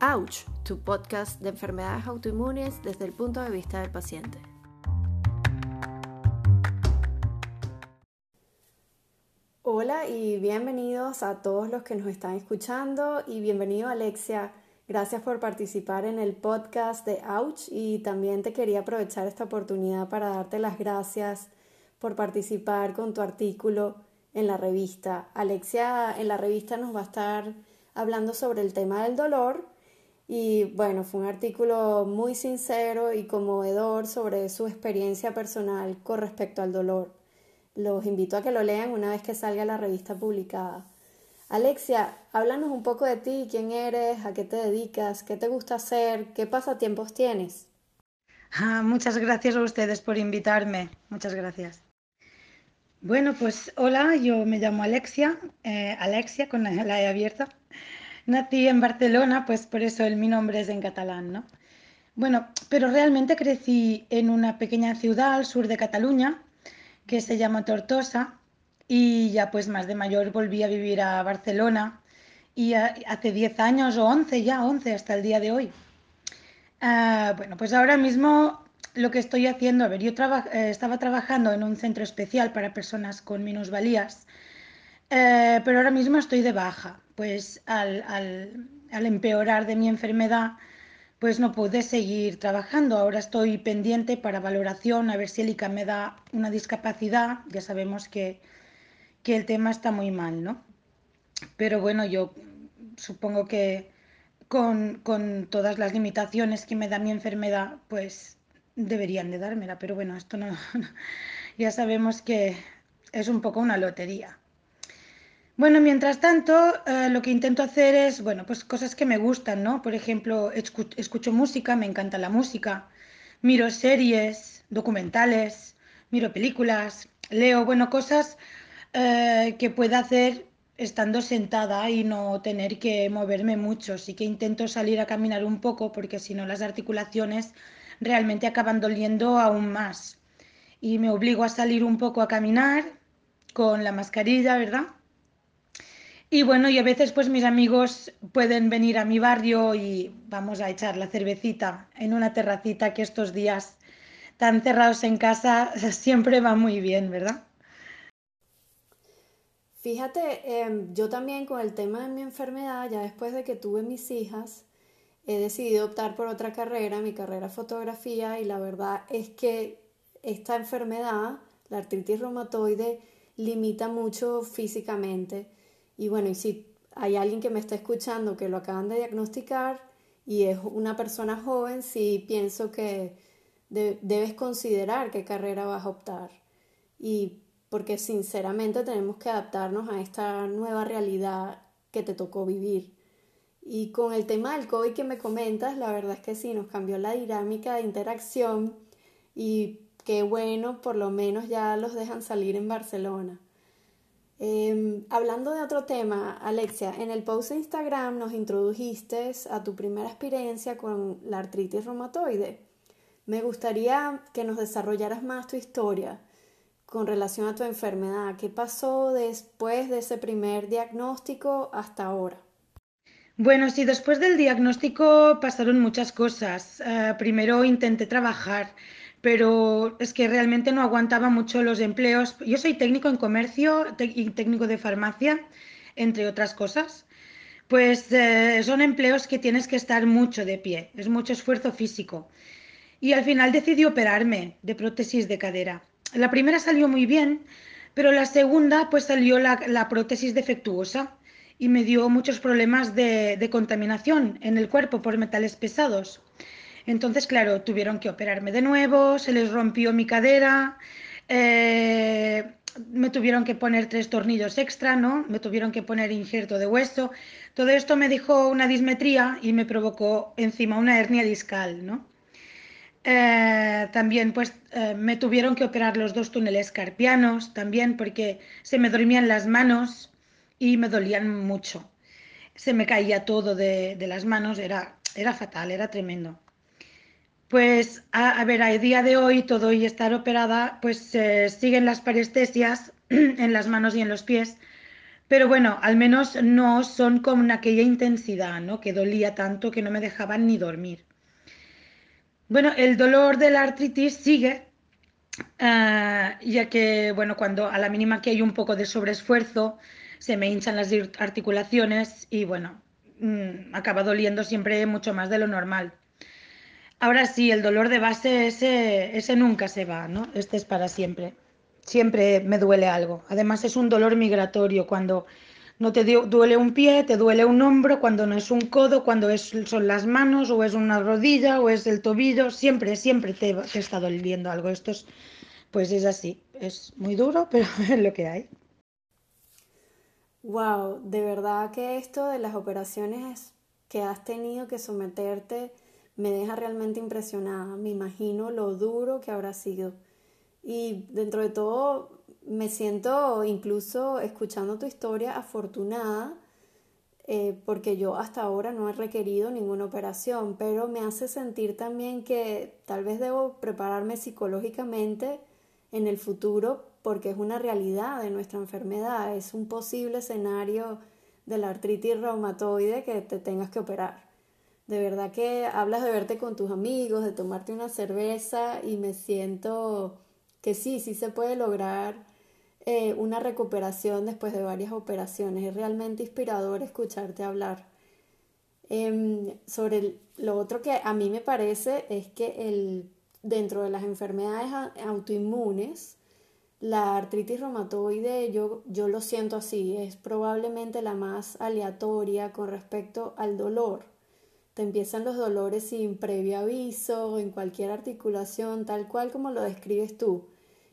Ouch, tu podcast de enfermedades autoinmunes desde el punto de vista del paciente. Hola y bienvenidos a todos los que nos están escuchando y bienvenido Alexia. Gracias por participar en el podcast de Ouch y también te quería aprovechar esta oportunidad para darte las gracias por participar con tu artículo en la revista. Alexia en la revista nos va a estar hablando sobre el tema del dolor y bueno, fue un artículo muy sincero y conmovedor sobre su experiencia personal con respecto al dolor. Los invito a que lo lean una vez que salga la revista publicada. Alexia, háblanos un poco de ti, quién eres, a qué te dedicas, qué te gusta hacer, qué pasatiempos tienes. Ah, muchas gracias a ustedes por invitarme. Muchas gracias. Bueno, pues hola, yo me llamo Alexia, eh, Alexia con la E abierta. Nací en Barcelona, pues por eso mi nombre es en catalán, ¿no? Bueno, pero realmente crecí en una pequeña ciudad al sur de Cataluña que se llama Tortosa y ya pues más de mayor volví a vivir a Barcelona y hace 10 años o 11 ya, 11 hasta el día de hoy. Ah, bueno, pues ahora mismo lo que estoy haciendo, a ver, yo eh, estaba trabajando en un centro especial para personas con minusvalías, eh, pero ahora mismo estoy de baja, pues al, al, empeorar de mi enfermedad, pues no pude seguir trabajando. Ahora estoy pendiente para valoración, a ver si el ICA me da una discapacidad. Ya sabemos que, que el tema está muy mal, ¿no? Pero bueno, yo supongo que con, con todas las limitaciones que me da mi enfermedad, pues deberían de dármela, pero bueno, esto no, ya sabemos que es un poco una lotería. Bueno, mientras tanto, eh, lo que intento hacer es, bueno, pues cosas que me gustan, ¿no? Por ejemplo, escucho música, me encanta la música, miro series, documentales, miro películas, leo, bueno, cosas eh, que pueda hacer estando sentada y no tener que moverme mucho. Sí que intento salir a caminar un poco porque si no las articulaciones realmente acaban doliendo aún más. Y me obligo a salir un poco a caminar con la mascarilla, ¿verdad? Y bueno, y a veces pues mis amigos pueden venir a mi barrio y vamos a echar la cervecita en una terracita que estos días tan cerrados en casa siempre va muy bien, ¿verdad? Fíjate, em, yo también con el tema de mi enfermedad, ya después de que tuve mis hijas, he decidido optar por otra carrera, mi carrera fotografía, y la verdad es que esta enfermedad, la artritis reumatoide, limita mucho físicamente. Y bueno, y si hay alguien que me está escuchando que lo acaban de diagnosticar y es una persona joven, sí pienso que debes considerar qué carrera vas a optar. Y porque sinceramente tenemos que adaptarnos a esta nueva realidad que te tocó vivir. Y con el tema del COVID que me comentas, la verdad es que sí, nos cambió la dinámica de interacción y qué bueno, por lo menos ya los dejan salir en Barcelona. Em, hablando de otro tema, Alexia, en el post de Instagram nos introdujiste a tu primera experiencia con la artritis reumatoide. Me gustaría que nos desarrollaras más tu historia con relación a tu enfermedad. ¿Qué pasó después de ese primer diagnóstico hasta ahora? Bueno, sí, después del diagnóstico pasaron muchas cosas. Eh, primero intenté trabajar, pero es que realmente no aguantaba mucho los empleos. Yo soy técnico en comercio y técnico de farmacia, entre otras cosas. Pues eh, son empleos que tienes que estar mucho de pie, es mucho esfuerzo físico. Y al final decidí operarme de prótesis de cadera. La primera salió muy bien, pero la segunda pues salió la prótesis defectuosa y me dio muchos problemas de, contaminación en el cuerpo por metales pesados. Entonces, claro, tuvieron que operarme de nuevo, se les rompió mi cadera, eh, me tuvieron que poner tres tornillos extra, ¿no? Me tuvieron que poner injerto de hueso. Todo esto me dejó una dismetría y me provocó encima una hernia discal, ¿no? Eh, también pues eh, me tuvieron que operar los dos túneles carpianos también porque se me dormían las manos y me dolían mucho. Se me caía todo de, las manos, era, era fatal, era tremendo. Pues a, ver, a día de hoy todo y estar operada, pues siguen las parestesias en las manos y en los pies, Pero bueno, al menos no son con aquella intensidad, ¿no? Que dolía tanto que no me dejaban ni dormir. Bueno, el dolor de la artritis sigue, ah, ya que, bueno, cuando a la mínima que hay un poco de sobreesfuerzo, se me hinchan las articulaciones y, bueno, mm, acaba doliendo siempre mucho más de lo normal. Ahora sí, el dolor de base, ese, ese nunca se va, ¿no? Este es para siempre. Siempre me duele algo. Además, es un dolor migratorio cuando no te duele un pie, te duele un hombro, cuando no es un codo, cuando es, son las manos, o es una rodilla, o es el tobillo, siempre, siempre te, te está doliendo algo. Esto es, pues es así, es muy duro, pero es lo que hay. Wow, de verdad que esto de las operaciones que has tenido que someterte me deja realmente impresionada. Me imagino lo duro que habrá sido. Y dentro de todo, me siento incluso escuchando tu historia afortunada eh, porque yo hasta ahora no he requerido ninguna operación, pero me hace sentir también que tal vez debo prepararme psicológicamente en el futuro porque es una realidad de nuestra enfermedad, es un posible escenario de la artritis reumatoide que te tengas que operar. De verdad que hablas de verte con tus amigos, de tomarte una cerveza y me siento que sí, sí se puede lograr eh, una recuperación después de varias operaciones. Es realmente inspirador escucharte hablar. Em, sobre lo otro que a mí me parece es que el, dentro de las enfermedades autoinmunes, la artritis reumatoide yo, yo lo siento así, es probablemente la más aleatoria con respecto al dolor. Te empiezan los dolores sin previo aviso, en cualquier articulación, tal cual como lo describes tú.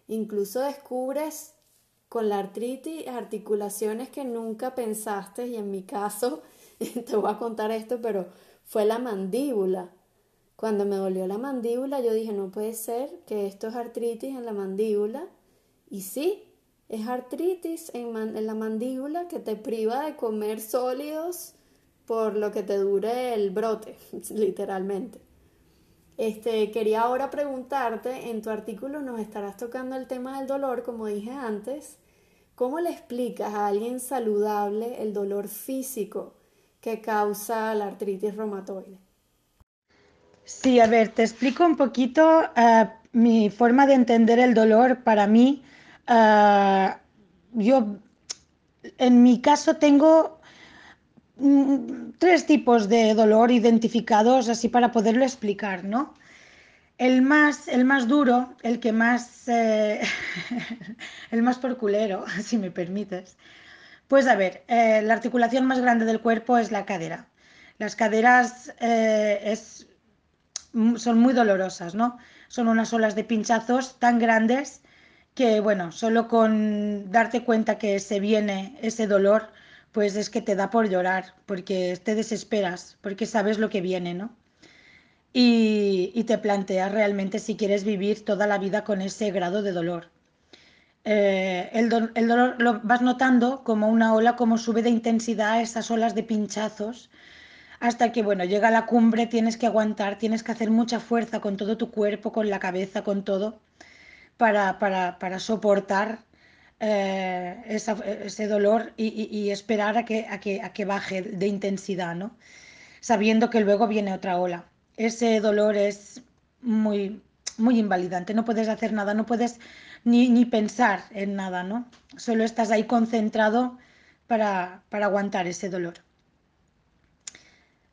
Incluso descubres con la artritis, articulaciones que nunca pensaste, y en mi caso, te voy a contar esto, pero fue la mandíbula. Cuando me dolió la mandíbula, yo dije, no puede ser que esto es artritis en la mandíbula. Y sí, es artritis en, en la mandíbula que te priva de comer sólidos por lo que te dure el brote, literalmente. Este, quería ahora preguntarte, en tu artículo nos estarás tocando el tema del dolor, como dije antes, ¿Cómo le explicas a alguien saludable el dolor físico que causa la artritis reumatoide? Sí, a ver, te explico un poquito uh, mi forma de entender el dolor. Para mí, uh, yo, en mi caso, tengo tres tipos de dolor identificados así para poderlo explicar, ¿no? El más, el más duro, el que más, eh, el más porculero, si me permites. Pues a ver, eh, la articulación más grande del cuerpo es la cadera. Las caderas eh, es, son muy dolorosas, ¿no? Son unas olas de pinchazos tan grandes que, bueno, solo con darte cuenta que se viene ese dolor, pues es que te da por llorar, porque te desesperas, porque sabes lo que viene, ¿no? y, te planteas realmente si quieres vivir toda la vida con ese grado de dolor. Eh, el, dolor lo vas notando como una ola, como sube de intensidad esas olas de pinchazos, hasta que, bueno, llega a la cumbre, tienes que aguantar, tienes que hacer mucha fuerza con todo tu cuerpo, con la cabeza, con todo, para, para, soportar eh, ese dolor y, esperar a que, a, que, a que baje de intensidad, ¿no? Sabiendo que luego viene otra ola ese dolor es muy, muy invalidante. No puedes hacer nada, no puedes ni, pensar en nada, ¿no? Solo estás ahí concentrado para, aguantar ese dolor.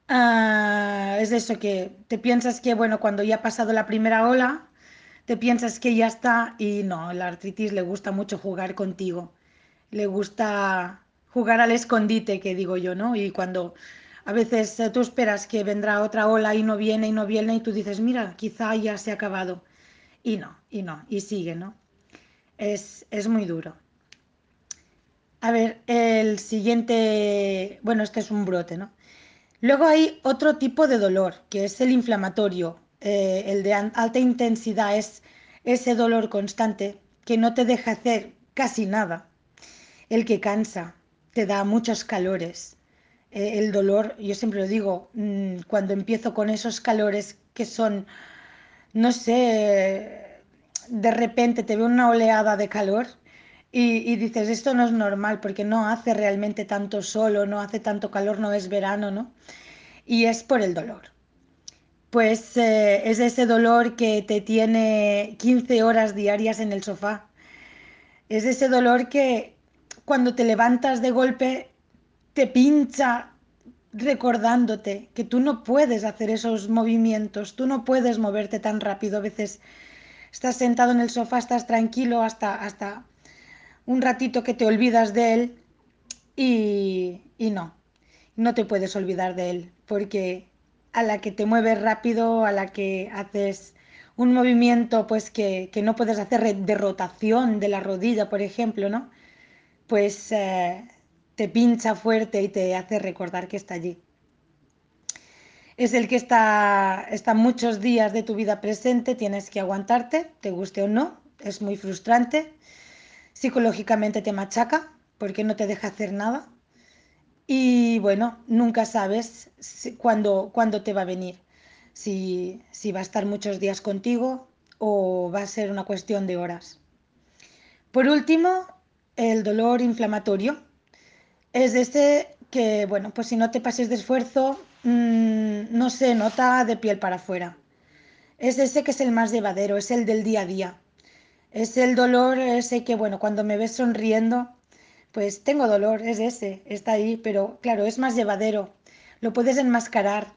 Ah, es eso que te piensas que, bueno, cuando ya ha pasado la primera ola, te piensas que ya está y no, la artritis le gusta mucho jugar contigo. Le gusta jugar al escondite, que digo yo, ¿no? Y cuando a veces eh, tú esperas que vendrá otra ola y no viene y no viene y tú dices, mira, quizá ya se ha acabado. Y no, y no, y sigue, ¿no? Es, es muy duro. A ver, el siguiente, bueno, este es un brote, ¿no? Luego hay otro tipo de dolor, que es el inflamatorio. Eh, el de alta intensidad es ese dolor constante que no te deja hacer casi nada. El que cansa, te da muchos calores, eh, el dolor, yo siempre lo digo, mm, cuando empiezo con esos calores que son, no sé, de repente te veo una oleada de calor y, dices, esto no es normal porque no hace realmente tanto sol no hace tanto calor, no es verano, ¿no? Y es por el dolor. Pues eh, es ese dolor que te tiene 15 horas diarias en el sofá. Es ese dolor que cuando te levantas de golpe te pincha recordándote que tú no puedes hacer esos movimientos, tú no puedes moverte tan rápido. A veces estás sentado en el sofá, estás tranquilo hasta, hasta un ratito que te olvidas de él y, y no, no te puedes olvidar de él, porque a la que te mueves rápido, a la que haces un movimiento pues que, que no puedes hacer de rotación de la rodilla, por ejemplo, ¿no? Pues eh, te pincha fuerte y te hace recordar que está allí. Es el que está, está muchos días de tu vida presente, tienes que aguantarte, te guste o no, es muy frustrante, psicológicamente te machaca porque no te deja hacer nada y bueno, nunca sabes cuándo, te va a venir, si, si va a estar muchos días contigo o va a ser una cuestión de horas. Por último, el dolor inflamatorio es ese que, bueno, pues si no te pases de esfuerzo, mm, no se nota de piel para afuera. Es ese que es el más llevadero, es el del día a día. Es el dolor ese que, bueno, cuando me ves sonriendo, pues tengo dolor, es ese, está ahí, pero claro, es más llevadero. Lo puedes enmascarar.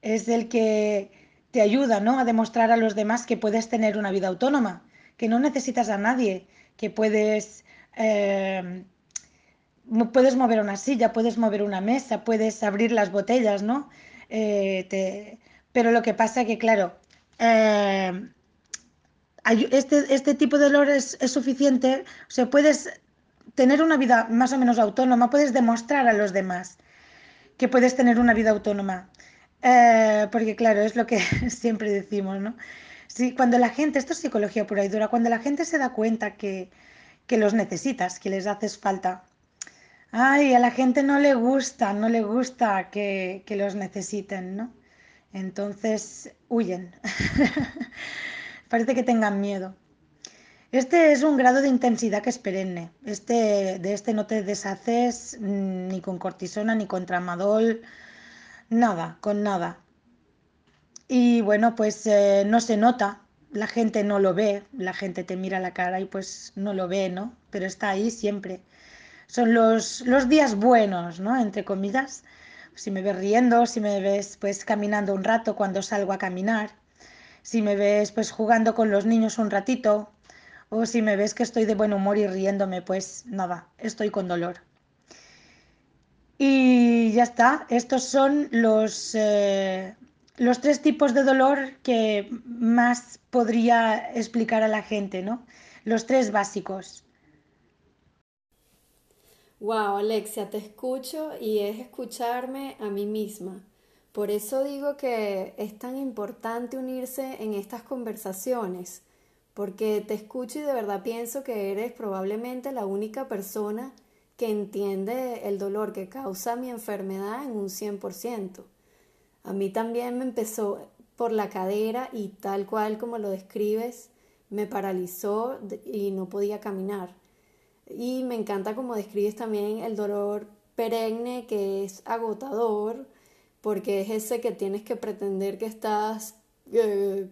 Es el que te ayuda, ¿no? A demostrar a los demás que puedes tener una vida autónoma, que no necesitas a nadie, que puedes eh, puedes mover una silla, puedes mover una mesa, puedes abrir las botellas, ¿no? Eh, pero lo que pasa que, claro, eh, este, este, tipo de dolor es, suficiente, o sea, puedes tener una vida más o menos autónoma, puedes demostrar a los demás que puedes tener una vida autónoma. Eh, porque claro, es lo que siempre decimos, ¿no? Sí, cuando la gente, esto es psicología pura y dura, cuando la gente se da cuenta que, que los necesitas, que les haces falta, Ay, a la gente no le gusta, no le gusta que, los necesiten, ¿no? Entonces huyen. Parece que tengan miedo. Este es un grado de intensidad que es perenne. Este, de este no te deshaces ni con cortisona, ni con tramadol, nada, con nada. Y bueno, pues eh, no se nota, la gente no lo ve, la gente te mira la cara y pues no lo ve, ¿no? Pero está ahí siempre son los, los días buenos, ¿no? Entre comillas. Si me ves riendo, si me ves pues caminando un rato cuando salgo a caminar, si me ves pues jugando con los niños un ratito, o si me ves que estoy de buen humor y riéndome, pues nada, estoy con dolor. Y ya está, estos son los, eh, los tres tipos de dolor que más podría explicar a la gente, ¿no? Los tres básicos. Wow, Alexia, te escucho y es escucharme a mí misma. Por eso digo que es tan importante unirse en estas conversaciones, porque te escucho y de verdad pienso que eres probablemente la única persona que entiende el dolor que causa mi enfermedad en un 100%. A mí también me empezó por la cadera y tal cual como lo describes, me paralizó y no podía caminar. Y me encanta como describes también el dolor perenne que es agotador, porque es ese que tienes que pretender que estás eh,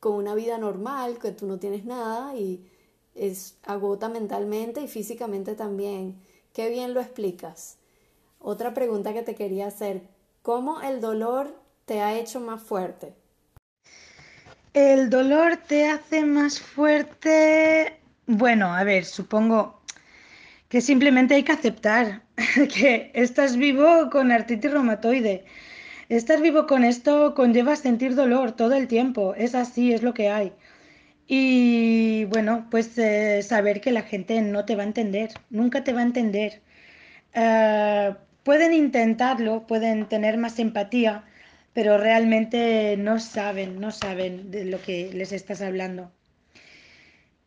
con una vida normal, que tú no tienes nada y es agota mentalmente y físicamente también. Qué bien lo explicas. Otra pregunta que te quería hacer, ¿cómo el dolor te ha hecho más fuerte? El dolor te hace más fuerte. Bueno, a ver, supongo, que simplemente hay que aceptar que estás vivo con artritis reumatoide. Estar vivo con esto conlleva sentir dolor todo el tiempo, es así, es lo que hay. Y bueno, pues eh, saber que la gente no te va a entender, nunca te va a entender. Eh, pueden intentarlo, pueden tener más empatía, pero realmente no saben, no saben de lo que les estás hablando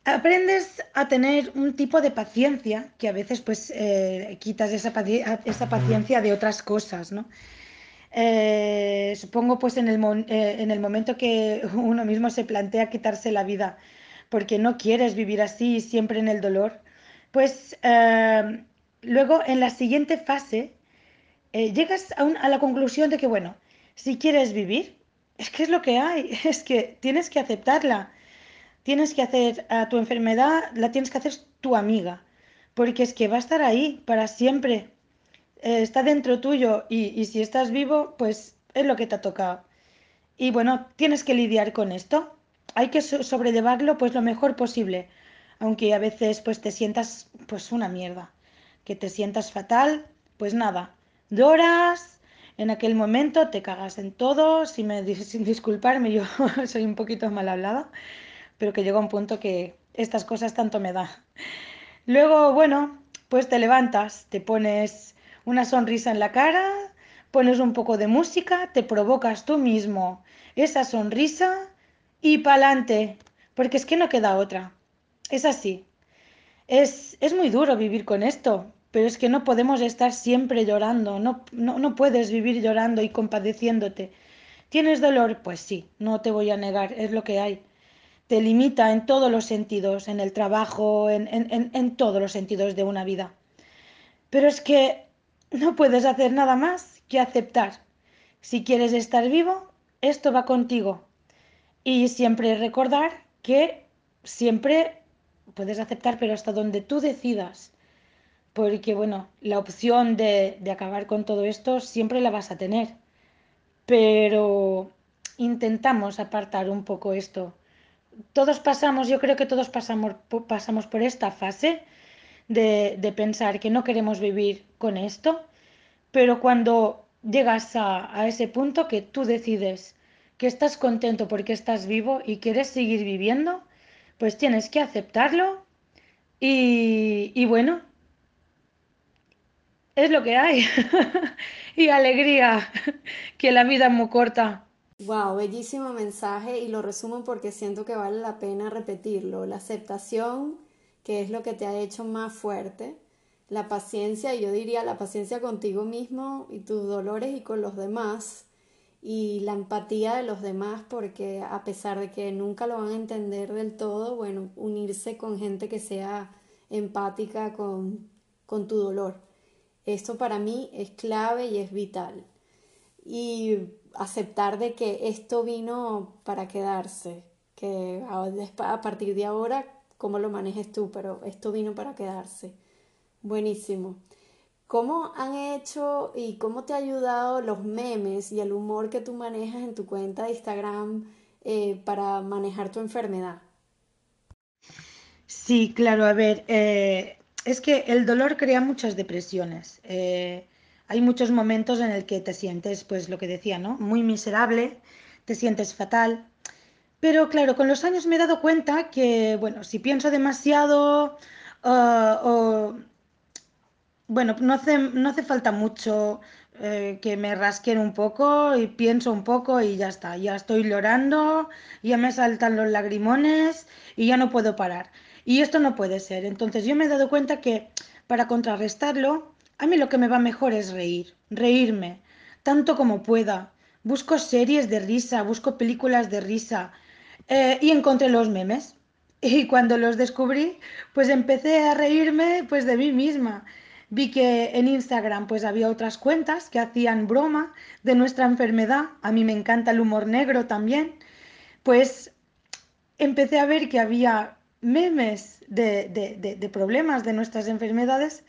aprendes a tener un tipo de paciencia que a veces pues eh, quitas esa, esa, paciencia de otras cosas, ¿no? Eh, supongo pues en el, eh, en momento que uno mismo se plantea quitarse la vida porque no quieres vivir así siempre en el dolor, pues eh, luego en la siguiente fase eh, llegas a, a la conclusión de que, bueno, si quieres vivir, es que es lo que hay, es que tienes que aceptarla, tienes que hacer a tu enfermedad, la tienes que hacer tu amiga, porque es que va a estar ahí para siempre, eh, está dentro tuyo y, y si estás vivo, pues es lo que te ha tocado. Y bueno, tienes que lidiar con esto. Hay que so- sobrellevarlo pues lo mejor posible, aunque a veces pues te sientas pues una mierda, que te sientas fatal, pues nada, lloras, en aquel momento te cagas en todo, si me sin disculparme, yo soy un poquito mal hablada, pero que llega un punto que estas cosas tanto me da. Luego, bueno, pues te levantas, te pones una sonrisa en la cara, pones un poco de música, te provocas tú mismo esa sonrisa y pa'lante, porque es que no queda otra. Es así. Es, es muy duro vivir con esto, pero es que no podemos estar siempre llorando, no, no, no puedes vivir llorando y compadeciéndote. ¿Tienes dolor? Pues sí, no te voy a negar, es lo que hay te limita en todos los sentidos, en el trabajo, en, en, en, en todos los sentidos de una vida. Pero es que no puedes hacer nada más que aceptar. Si quieres estar vivo, esto va contigo. Y siempre recordar que siempre puedes aceptar, pero hasta donde tú decidas. Porque, bueno, la opción de, de acabar con todo esto siempre la vas a tener. Pero intentamos apartar un poco esto todos pasamos, yo creo que todos pasamos, pasamos por esta fase de, pensar que no queremos vivir con esto, pero cuando llegas a, a, ese punto que tú decides que estás contento porque estás vivo y quieres seguir viviendo, pues tienes que aceptarlo y, y bueno, es lo que hay. y alegría, que la vida es muy corta. Wow, bellísimo mensaje y lo resumo porque siento que vale la pena repetirlo. La aceptación, que es lo que te ha hecho más fuerte, la paciencia, y yo diría la paciencia contigo mismo y tus dolores y con los demás, y la empatía de los demás, porque a pesar de que nunca lo van a entender del todo, bueno, unirse con gente que sea empática con, con tu dolor. Esto para mí es clave y es vital. Y aceptar de que esto vino para quedarse, que a partir de ahora, cómo lo manejes tú, pero esto vino para quedarse. Buenísimo. ¿Cómo han hecho y cómo te ha ayudado los memes y el humor que tú manejas en tu cuenta de Instagram eh, para manejar tu enfermedad? Sí, claro, a ver, eh, es que el dolor crea muchas depresiones. Eh, hay muchos momentos en el que te sientes, pues lo que decía, ¿no? Muy miserable, te sientes fatal. Pero claro, con los años me he dado cuenta que, bueno, si pienso demasiado uh, o, bueno, no hace, no hace falta mucho eh, que me rasquen un poco y pienso un poco y ya está, ya estoy llorando, ya me saltan los lagrimones y ya no puedo parar. Y esto no puede ser. Entonces yo me he dado cuenta que para contrarrestarlo, a mí lo que me va mejor es reír, reírme, tanto como pueda. Busco series de risa, busco películas de risa eh, y encontré los memes. Y cuando los descubrí, pues empecé a reírme pues de mí misma. Vi que en Instagram pues había otras cuentas que hacían broma de nuestra enfermedad. A mí me encanta el humor negro también. Pues empecé a ver que había memes de, de, problemas de nuestras enfermedades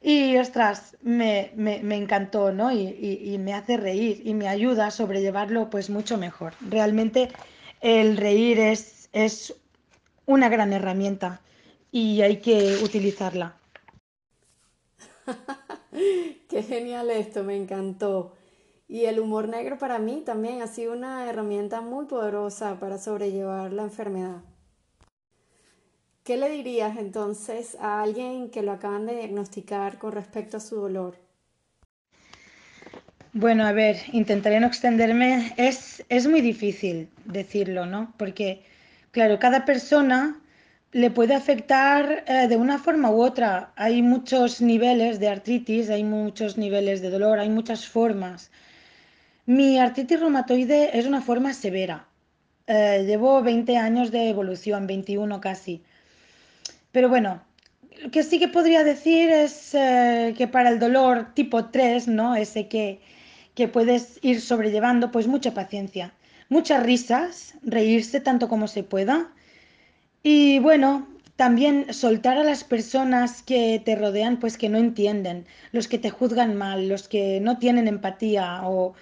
y ostras, me, me, me encantó, ¿no? Y, y, y, me hace reír y me ayuda a sobrellevarlo pues mucho mejor. Realmente el reír es, es una gran herramienta y hay que utilizarla. Qué genial esto, me encantó. Y el humor negro para mí también ha sido una herramienta muy poderosa para sobrellevar la enfermedad. ¿Qué le dirías entonces a alguien que lo acaban de diagnosticar con respecto a su dolor? Bueno, a ver, intentaré no extenderme. Es, es muy difícil decirlo, ¿no? Porque, claro, cada persona le puede afectar eh, de una forma u otra. Hay muchos niveles de artritis, hay muchos niveles de dolor, hay muchas formas. Mi artritis reumatoide es una forma severa. Eh, llevo 20 años de evolución, 21 casi. Pero bueno, lo que sí que podría decir es eh, que para el dolor tipo 3, ¿no? Ese que, que puedes ir sobrellevando, pues mucha paciencia, muchas risas, reírse tanto como se pueda. Y bueno, también soltar a las personas que te rodean, pues que no entienden, los que te juzgan mal, los que no tienen empatía o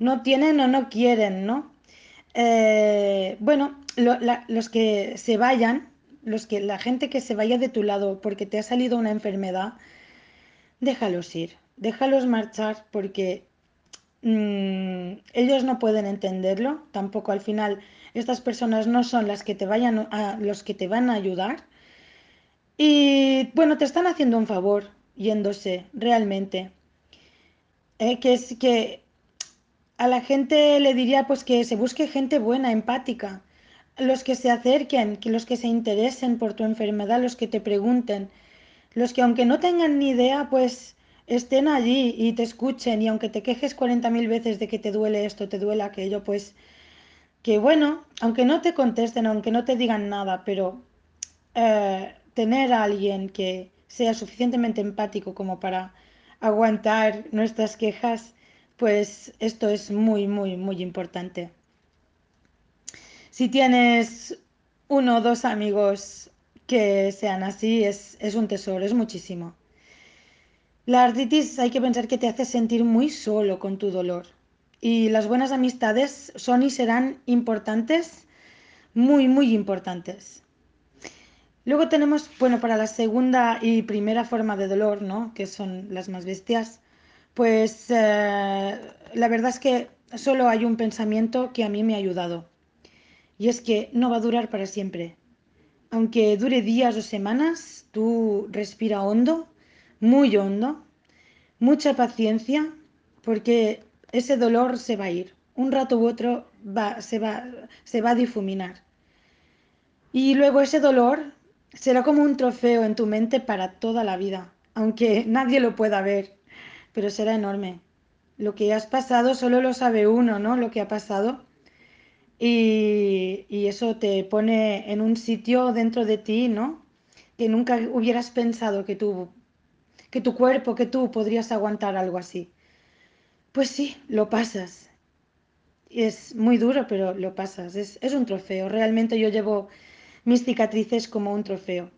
no tienen o no quieren, ¿no? Eh, bueno, los que se vayan, los que, la gente que se vaya de tu lado porque te ha salido una enfermedad, déjalos ir, déjalos marchar porque mm, ellos no pueden entenderlo, tampoco al final estas personas no son las que te vayan a, los que te van a ayudar. Y bueno, te están haciendo un favor yéndose realmente. Eh, que es que a la gente le diría pues que se busque gente buena, empática, los que se acerquen, que los que se interesen por tu enfermedad, los que te pregunten, los que aunque no tengan ni idea, pues estén allí y te escuchen y aunque te quejes 40.000 veces de que te duele esto, te duele aquello, pues que bueno, aunque no te contesten, aunque no te digan nada, pero eh, tener a alguien que sea suficientemente empático como para aguantar nuestras quejas, pues esto es muy, muy, muy importante. Si tienes uno o dos amigos que sean así, es, es un tesoro, es muchísimo. La artritis hay que pensar que te hace sentir muy solo con tu dolor. Y las buenas amistades son y serán importantes, muy, muy importantes. Luego tenemos, bueno, para la segunda y primera forma de dolor, ¿no? Que son las más bestias, pues eh, la verdad es que solo hay un pensamiento que a mí me ha ayudado. Y es que no va a durar para siempre. Aunque dure días o semanas, tú respira hondo, muy hondo, mucha paciencia, porque ese dolor se va a ir. Un rato u otro va, se, va, se va a difuminar. Y luego ese dolor será como un trofeo en tu mente para toda la vida, aunque nadie lo pueda ver, pero será enorme. Lo que has pasado solo lo sabe uno, ¿no? Lo que ha pasado. Y, y eso te pone en un sitio dentro de ti, ¿no? Que nunca hubieras pensado que tú, que tu cuerpo, que tú podrías aguantar algo así. Pues sí, lo pasas. Es muy duro, pero lo pasas. Es, es un trofeo. Realmente yo llevo mis cicatrices como un trofeo.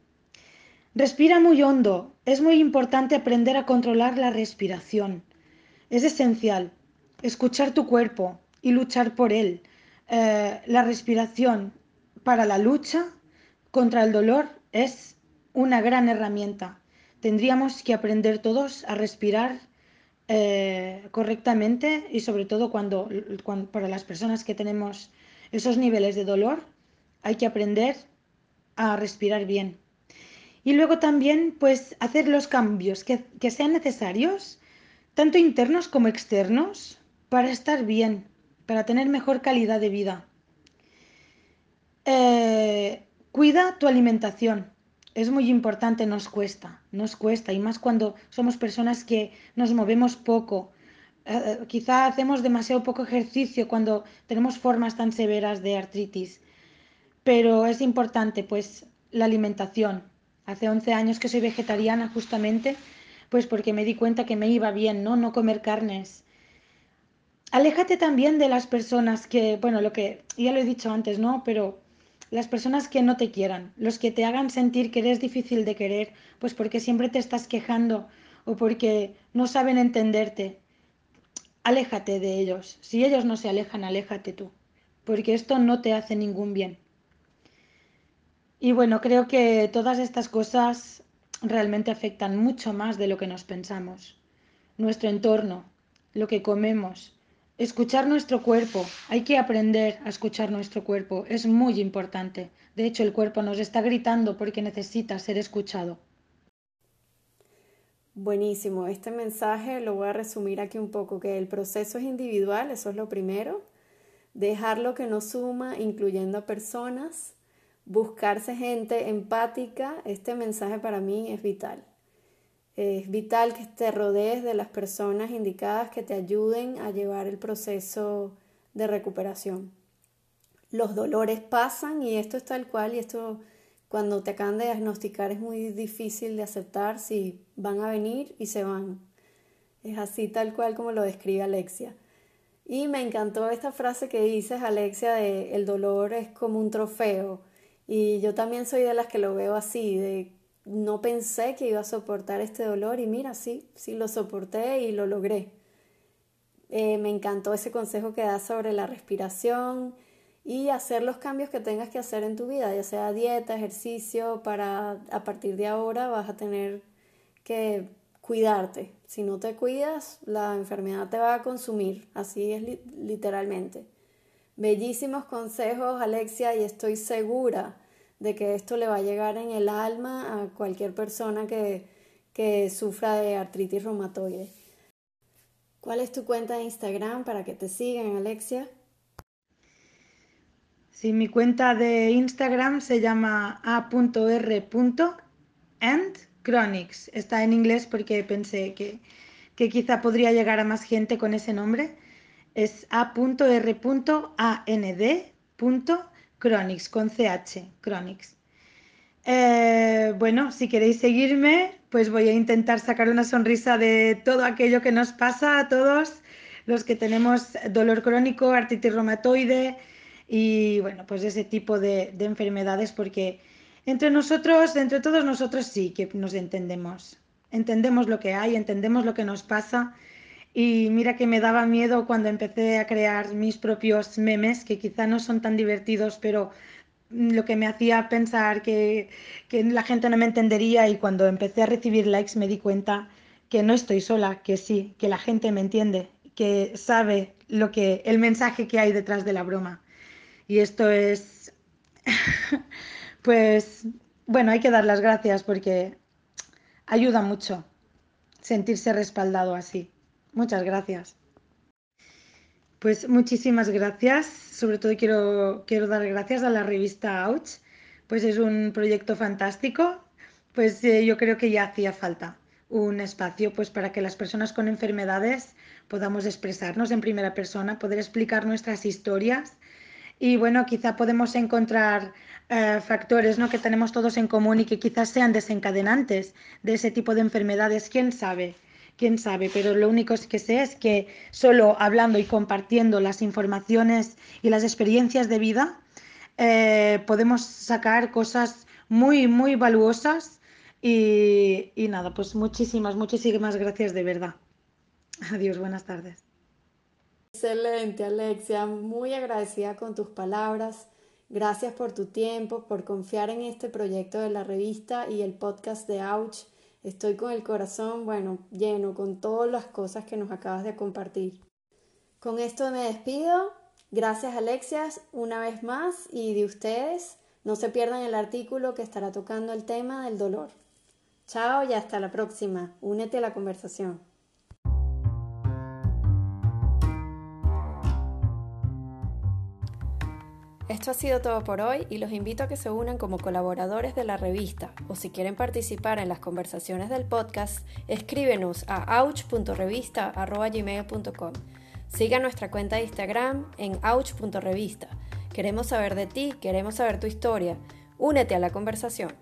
Respira muy hondo. Es muy importante aprender a controlar la respiración. Es esencial. Escuchar tu cuerpo y luchar por él. Eh, la respiración para la lucha contra el dolor es una gran herramienta. Tendríamos que aprender todos a respirar eh, correctamente y sobre todo cuando, para las personas que tenemos esos niveles de dolor hay que aprender a respirar bien. Y luego también, pues, hacer los cambios que, sean necesarios, tanto internos como externos, para estar bien, para tener mejor calidad de vida. Eh, cuida tu alimentación. Es muy importante, nos cuesta, nos cuesta, y más cuando somos personas que nos movemos poco. Eh, quizá hacemos demasiado poco ejercicio cuando tenemos formas tan severas de artritis pero es importante pues la alimentación. Hace 11 años que soy vegetariana justamente, pues porque me di cuenta que me iba bien, ¿no? No comer carnes. Aléjate también de las personas que, bueno, lo que ya lo he dicho antes, ¿no? Pero las personas que no te quieran, los que te hagan sentir que eres difícil de querer, pues porque siempre te estás quejando o porque no saben entenderte. Aléjate de ellos. Si ellos no se alejan, aléjate tú, porque esto no te hace ningún bien. Y bueno, creo que todas estas cosas realmente afectan mucho más de lo que nos pensamos. Nuestro entorno, lo que comemos, escuchar nuestro cuerpo. Hay que aprender a escuchar nuestro cuerpo. Es muy importante. De hecho, el cuerpo nos está gritando porque necesita ser escuchado. Buenísimo. Este mensaje lo voy a resumir aquí un poco, que el proceso es individual, eso es lo primero. Dejar lo que nos suma, incluyendo a personas buscarse gente empática, este mensaje para mí es vital. Es vital que te rodees de las personas indicadas que te ayuden a llevar el proceso de recuperación. Los dolores pasan y esto es tal cual y esto cuando te acaban de diagnosticar es muy difícil de aceptar si van a venir y se van. Es así tal cual como lo describe Alexia. Y me encantó esta frase que dices, Alexia, de el dolor es como un trofeo. Y yo también soy de las que lo veo así, de no pensé que iba a soportar este dolor y mira, sí, sí lo soporté y lo logré. Eh, me encantó ese consejo que das sobre la respiración, y hacer los cambios que tengas que hacer en tu vida, ya sea dieta, ejercicio, para a partir de ahora vas a tener que cuidarte. Si no te cuidas, la enfermedad te va a consumir, así es literalmente. Bellísimos consejos, Alexia, y estoy segura de que esto le va a llegar en el alma a cualquier persona que, que sufra de artritis reumatoide. ¿Cuál es tu cuenta de Instagram para que te sigan, Alexia? Sí, mi cuenta de Instagram se llama a.r.endchronics. Está en inglés porque pensé que, que quizá podría llegar a más gente con ese nombre. Es a.r.and.chronics, con ch, chronics. Eh, bueno, si queréis seguirme, pues voy a intentar sacar una sonrisa de todo aquello que nos pasa a todos los que tenemos dolor crónico, artritis reumatoide, y bueno, pues ese tipo de, enfermedades porque entre nosotros, entre todos nosotros sí que nos entendemos, entendemos lo que hay, entendemos lo que nos pasa y mira que me daba miedo cuando empecé a crear mis propios memes que quizá no son tan divertidos, pero lo que me hacía pensar que, que la gente no me entendería y cuando empecé a recibir likes me di cuenta que no estoy sola, que sí, que la gente me entiende, que sabe lo que el mensaje que hay detrás de la broma. Y esto es, pues, bueno, hay que dar las gracias porque ayuda mucho sentirse respaldado así. Muchas gracias. Pues muchísimas gracias. Sobre todo quiero, quiero dar gracias a la revista Ouch. Pues es un proyecto fantástico. Pues eh, yo creo que ya hacía falta un espacio pues para que las personas con enfermedades podamos expresarnos en primera persona, poder explicar nuestras historias y bueno, quizá podemos encontrar eh, factores ¿no? que tenemos todos en común y que quizás sean desencadenantes de ese tipo de enfermedades. ¿Quién sabe? Quién sabe, pero lo único que sé es que solo hablando y compartiendo las informaciones y las experiencias de vida eh, podemos sacar cosas muy, muy valuosas y, y nada, pues muchísimas, muchísimas gracias de verdad. Adiós, buenas tardes. Excelente, Alexia. Muy agradecida con tus palabras. Gracias por tu tiempo, por confiar en este proyecto de la revista y el podcast de Ouch. Estoy con el corazón, bueno, lleno con todas las cosas que nos acabas de compartir. Con esto me despido. Gracias, Alexia, una vez más y de ustedes. No se pierdan el artículo que estará tocando el tema del dolor. Chao y hasta la próxima. Únete a la conversación. Esto ha sido todo por hoy y los invito a que se unan como colaboradores de la revista o si quieren participar en las conversaciones del podcast, escríbenos a ouch.revista.gmail.com. Siga nuestra cuenta de Instagram en ouch.revista. Queremos saber de ti, queremos saber tu historia. Únete a la conversación.